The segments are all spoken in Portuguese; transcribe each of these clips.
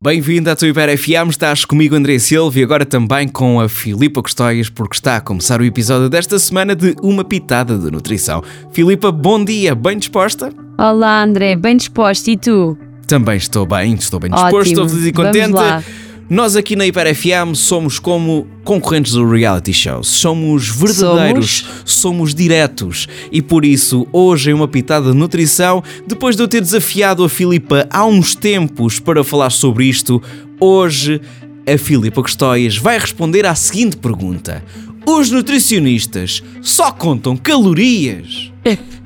Bem-vindo à tua Hiper FM, estás comigo André Silva e agora também com a Filipa Custóias porque está a começar o episódio desta semana de Uma Pitada de Nutrição. Filipa, bom dia, bem disposta? Olá André, bem disposto e tu? Também estou bem, estou bem disposto, Ótimo, estou feliz e contente. Nós aqui na Hiper FM somos como concorrentes do reality show. Somos verdadeiros, somos? diretos. E por isso, hoje em uma pitada de nutrição, depois de eu ter desafiado a Filipa há uns tempos para falar sobre isto, hoje a Filipa Custóias vai responder à seguinte pergunta: Os nutricionistas só contam calorias?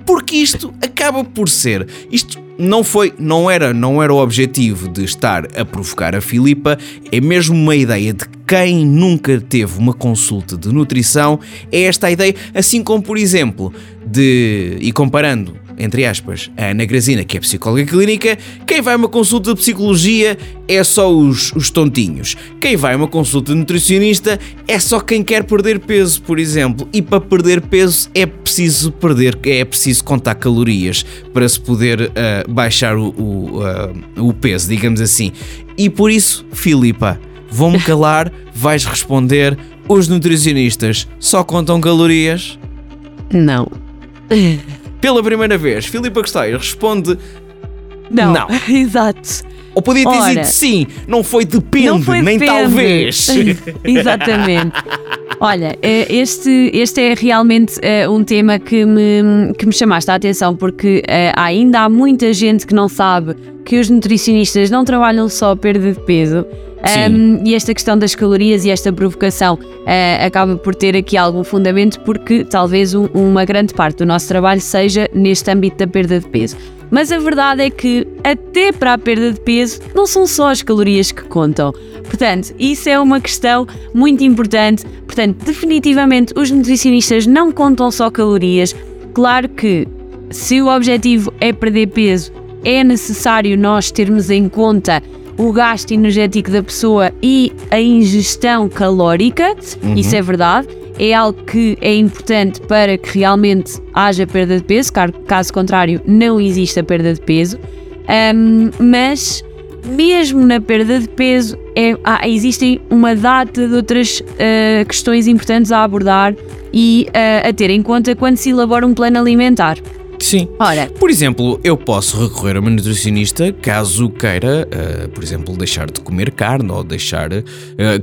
Porque isto acaba por ser. Isto não foi, não era, não era o objetivo de estar a provocar a Filipa, é mesmo uma ideia de quem nunca teve uma consulta de nutrição, é esta a ideia, assim como por exemplo, de e comparando entre aspas, a Ana Grazina, que é psicóloga clínica, quem vai a uma consulta de psicologia é só os, os tontinhos. Quem vai a uma consulta de nutricionista é só quem quer perder peso, por exemplo. E para perder peso é preciso perder, é preciso contar calorias para se poder uh, baixar o, o, uh, o peso, digamos assim. E por isso, Filipa, vou-me calar, vais responder. Os nutricionistas só contam calorias? Não. Pela primeira vez, Filipa Gostei responde Não. Não. Exato. Ou podia ter Ora. dito sim, não foi depende, Não foi nem depende. talvez. Exatamente. Olha, eh, este, este é realmente eh, um tema que me, que me chamaste a atenção porque eh, ainda há muita gente que não sabe que os nutricionistas não trabalham só a perda de peso. Um, e esta questão das calorias e esta provocação eh, acaba por ter aqui algum fundamento porque talvez um- uma grande parte do nosso trabalho seja neste âmbito da perda de peso. Mas a verdade é que até para a perda de peso não são só as calorias que contam. Portanto, isso é uma questão muito importante. Portanto, definitivamente os nutricionistas não contam só calorias. Claro que se o objetivo é perder peso, é necessário nós termos em conta o gasto energético da pessoa e a ingestão calórica, isso é verdade. É algo que é importante para que realmente haja perda de peso, caso contrário, não existe a perda de peso. Ahm, mas, mesmo na perda de peso, é- existem uma data de outras ah, questões importantes a abordar e ah, a ter em conta quando se elabora um plano alimentar. Sim. Ora, Por exemplo, eu posso recorrer a uma nutricionista caso queira, eh, por exemplo, deixar de comer carne ou deixar,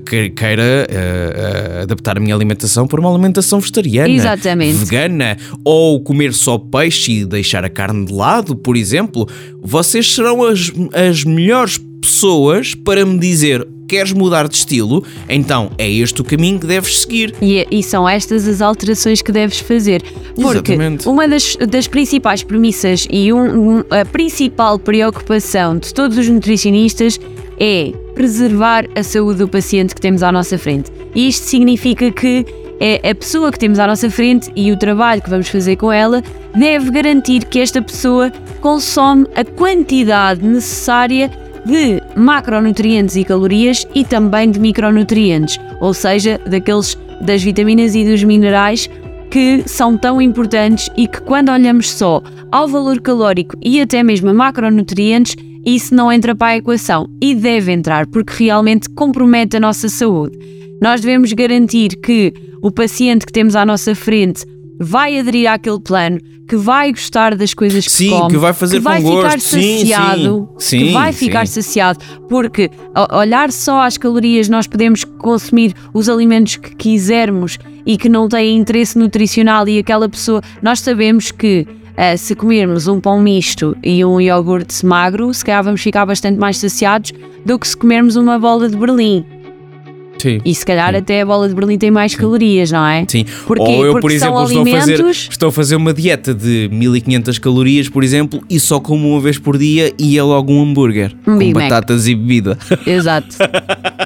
que- queira eh, adaptar a minha alimentação para uma alimentação vegetariana, Exatamente. vegana, ou comer só peixe e deixar a carne de lado, por exemplo. Vocês serão as, as melhores pessoas para me dizer queres mudar de estilo, então é este o caminho que deves seguir. E, e são estas as alterações que deves fazer. Porque Exatamente. uma das, das principais premissas e um- um- a principal preocupação de todos os nutricionistas é preservar a saúde do paciente que temos à nossa frente. E isto significa que é a pessoa que temos à nossa frente e o trabalho que vamos fazer com ela deve garantir que esta pessoa consome a quantidade necessária de macronutrientes e calorias e também de micronutrientes, ou seja, daqueles das vitaminas e dos minerais que são tão importantes e que quando olhamos só ao valor calórico e até mesmo a macronutrientes, isso não entra para a equação e deve entrar porque realmente compromete a nossa saúde. Nós devemos garantir que o paciente que temos à nossa frente vai aderir àquele plano, que vai gostar das coisas que Sim, come, que vai fazer que vai com ficar gosto. Saciado, sim. que Sim, vai ficar sim. saciado, porque olhar só às calorias nós podemos consumir os alimentos que quisermos e que não têm interesse nutricional e aquela pessoa, nós sabemos que ah, se comermos um pão misto e um iogurte magro, se calhar vamos ficar bastante mais saciados do que se comermos uma bola de Berlim. Sim. E se calhar até a bola de Berlim tem mais calorias, não é? Sim. Porquê? Ou eu, por Porque são exemplo, estou a, fazer, alimentos- estou a fazer uma dieta de 1500 calorias, por exemplo, e só como uma vez por dia e é logo um hambúrguer. Um com Mac. batatas e bebida. Exato.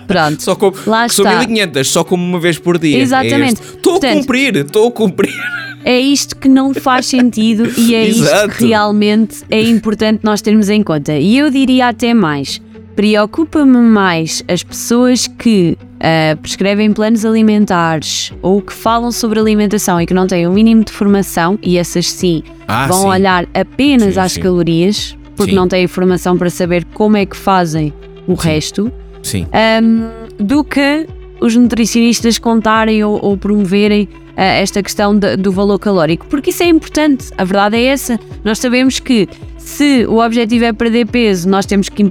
Pronto. Só como, Lá que são está. 1500, só como uma vez por dia. É Exatamente. este. Estou a Portanto- cumprir, estou a cumprir. É isto que não faz sentido e é isto Exato. que realmente é importante nós termos em conta. E eu diria até mais: preocupa-me mais as pessoas que ah, prescrevem planos alimentares ou que falam sobre alimentação e que não têm o mínimo de formação, e essas sim Ah, vão sim. olhar apenas Sim, às sim. calorias, porque não têm informação para saber como é que fazem o resto, um, do que os nutricionistas contarem ou, ou promoverem uh, esta questão de, do valor calórico, porque isso é importante, a verdade é essa. Nós sabemos que se o objetivo é perder peso, nós temos que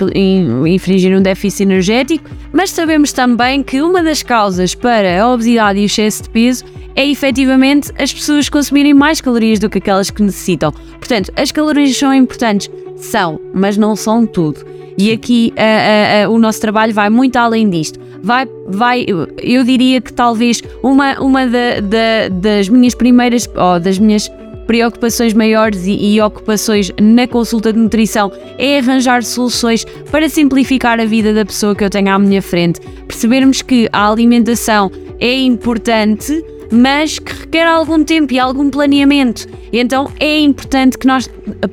infringir um déficit energético, mas sabemos também que uma das causas para a obesidade e o excesso de peso é efetivamente as pessoas consumirem mais calorias do que aquelas que necessitam. Portanto, as calorias são importantes, são, mas não são tudo. E aqui a, a, a, o nosso trabalho vai muito além disto. Vai, vai, eu diria que talvez uma, uma da, da, das minhas primeiras, ou das minhas preocupações maiores e, e, ocupações na consulta de nutrição é arranjar soluções para simplificar a vida da pessoa que eu tenho à minha frente. Percebermos que a alimentação é importante, mas que requer algum tempo e algum planeamento. Então é importante que nós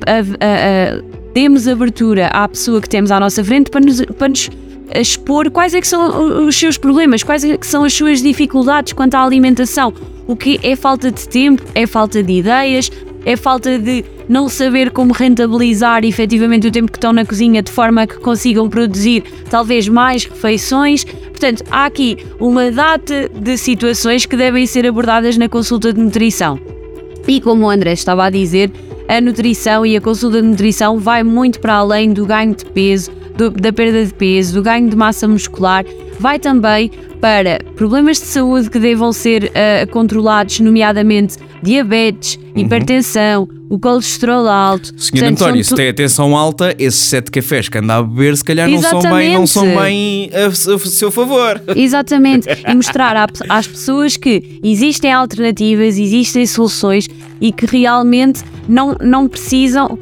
a, a, a, demos abertura à pessoa que temos à nossa frente para nos, para nos expor quais é que são os seus problemas, quais é que são as suas dificuldades quanto à alimentação. O que é falta de tempo, é falta de ideias, é falta de não saber como rentabilizar efetivamente o tempo que estão na cozinha de forma a que consigam produzir talvez mais refeições. Portanto, há aqui uma data de situações que devem ser abordadas na consulta de nutrição. E como o André estava a dizer, a nutrição e a consulta de nutrição vai muito para além do ganho de peso, do, da perda de peso, do ganho de massa muscular, vai também para problemas de saúde que devam ser uh, controlados, nomeadamente diabetes, uhum. hipertensão, o colesterol alto. Senhor Portanto, António, se tu... tem a tensão alta, esses sete cafés que anda a beber, se calhar não são bem, não são bem a, a, a seu favor. Exatamente. E mostrar às pessoas que existem alternativas, existem soluções e que realmente não, não precisam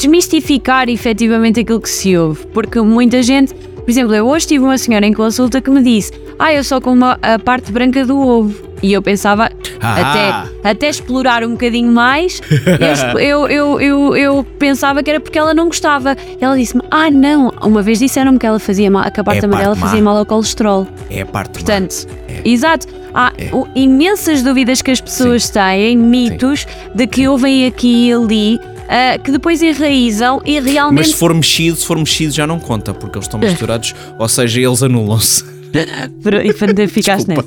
desmistificar efetivamente aquilo que se ouve. Porque muita gente por exemplo, eu hoje tive uma senhora em consulta que me disse: Ah, eu só como a parte branca do ovo. E eu pensava, ah. até, até explorar um bocadinho mais, eu, eu, eu, eu, pensava que era porque ela não gostava. Ela disse-me: Ah, não. Uma vez disseram-me que ela fazia mal, que a parte é amarela fazia mal ao colesterol. É a parte Portanto, é. exato. Há é. imensas dúvidas que as pessoas Sim. têm, mitos, Sim. de que ouvem aqui e ali uh, que depois enraizam e realmente. Mas se for mexido, se for mexido já não conta, porque eles estão misturados, ou seja, eles anulam-se. E ficaste nessa.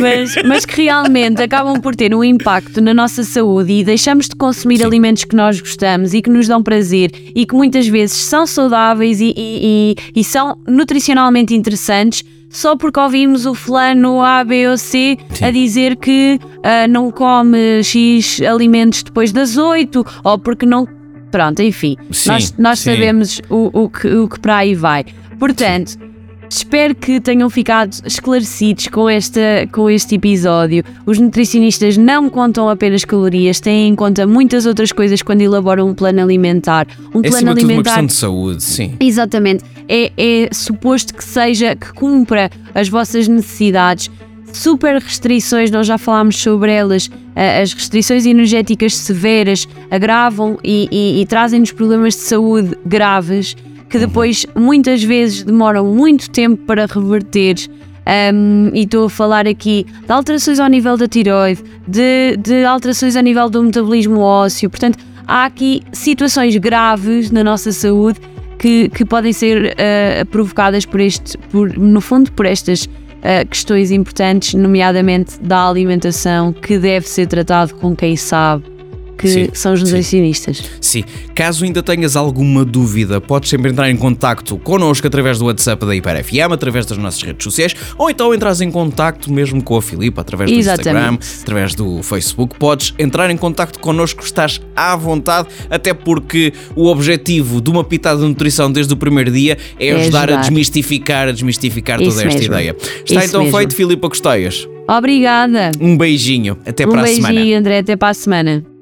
Mas, mas que realmente acabam por ter um impacto na nossa saúde e deixamos de consumir Sim. alimentos que nós gostamos e que nos dão prazer e que muitas vezes são saudáveis e, e, e, e são nutricionalmente interessantes só porque ouvimos o fulano A, B ou C Sim. a dizer que uh, não come X alimentos depois das 8 ou porque não. Pronto, enfim, sim, nós, nós sabemos o, o, que, o que para aí vai. Portanto, sim. Espero que tenham ficado esclarecidos com, esta, com este episódio. Os nutricionistas não contam apenas calorias, têm em conta muitas outras coisas quando elaboram um plano alimentar. Um é plano alimentar. uma questão de saúde, sim. Exatamente. É, é suposto que seja, que cumpra as vossas necessidades. Super restrições, nós já falámos sobre elas. As restrições energéticas severas agravam e, e, e trazem-nos problemas de saúde graves que depois muitas vezes demoram muito tempo para reverter. Um, e estou a falar aqui de alterações ao nível da tiroide, de, de alterações a nível do metabolismo ósseo. Portanto, há aqui situações graves na nossa saúde que, que podem ser uh, provocadas por este, por, no fundo, por estas uh, questões importantes, nomeadamente da alimentação, que deve ser tratado com quem sabe que sim, são os nutricionistas. Sim. sim. Caso ainda tenhas alguma dúvida, podes sempre entrar em contato connosco através do WhatsApp da Hiper FM, através das nossas redes sociais, ou então entras em contato mesmo com a Filipa através do Exatamente. Instagram, através do Facebook. Podes entrar em contato connosco, estás à vontade, até porque o objetivo de uma pitada de nutrição desde o primeiro dia é, é ajudar, ajudar, a desmistificar, a desmistificar Isso toda esta mesmo. ideia. Está Isso então mesmo. feito, Filipa Costeias. Obrigada. Um beijinho. Até um para a semana. Um beijinho, André. Até para a semana.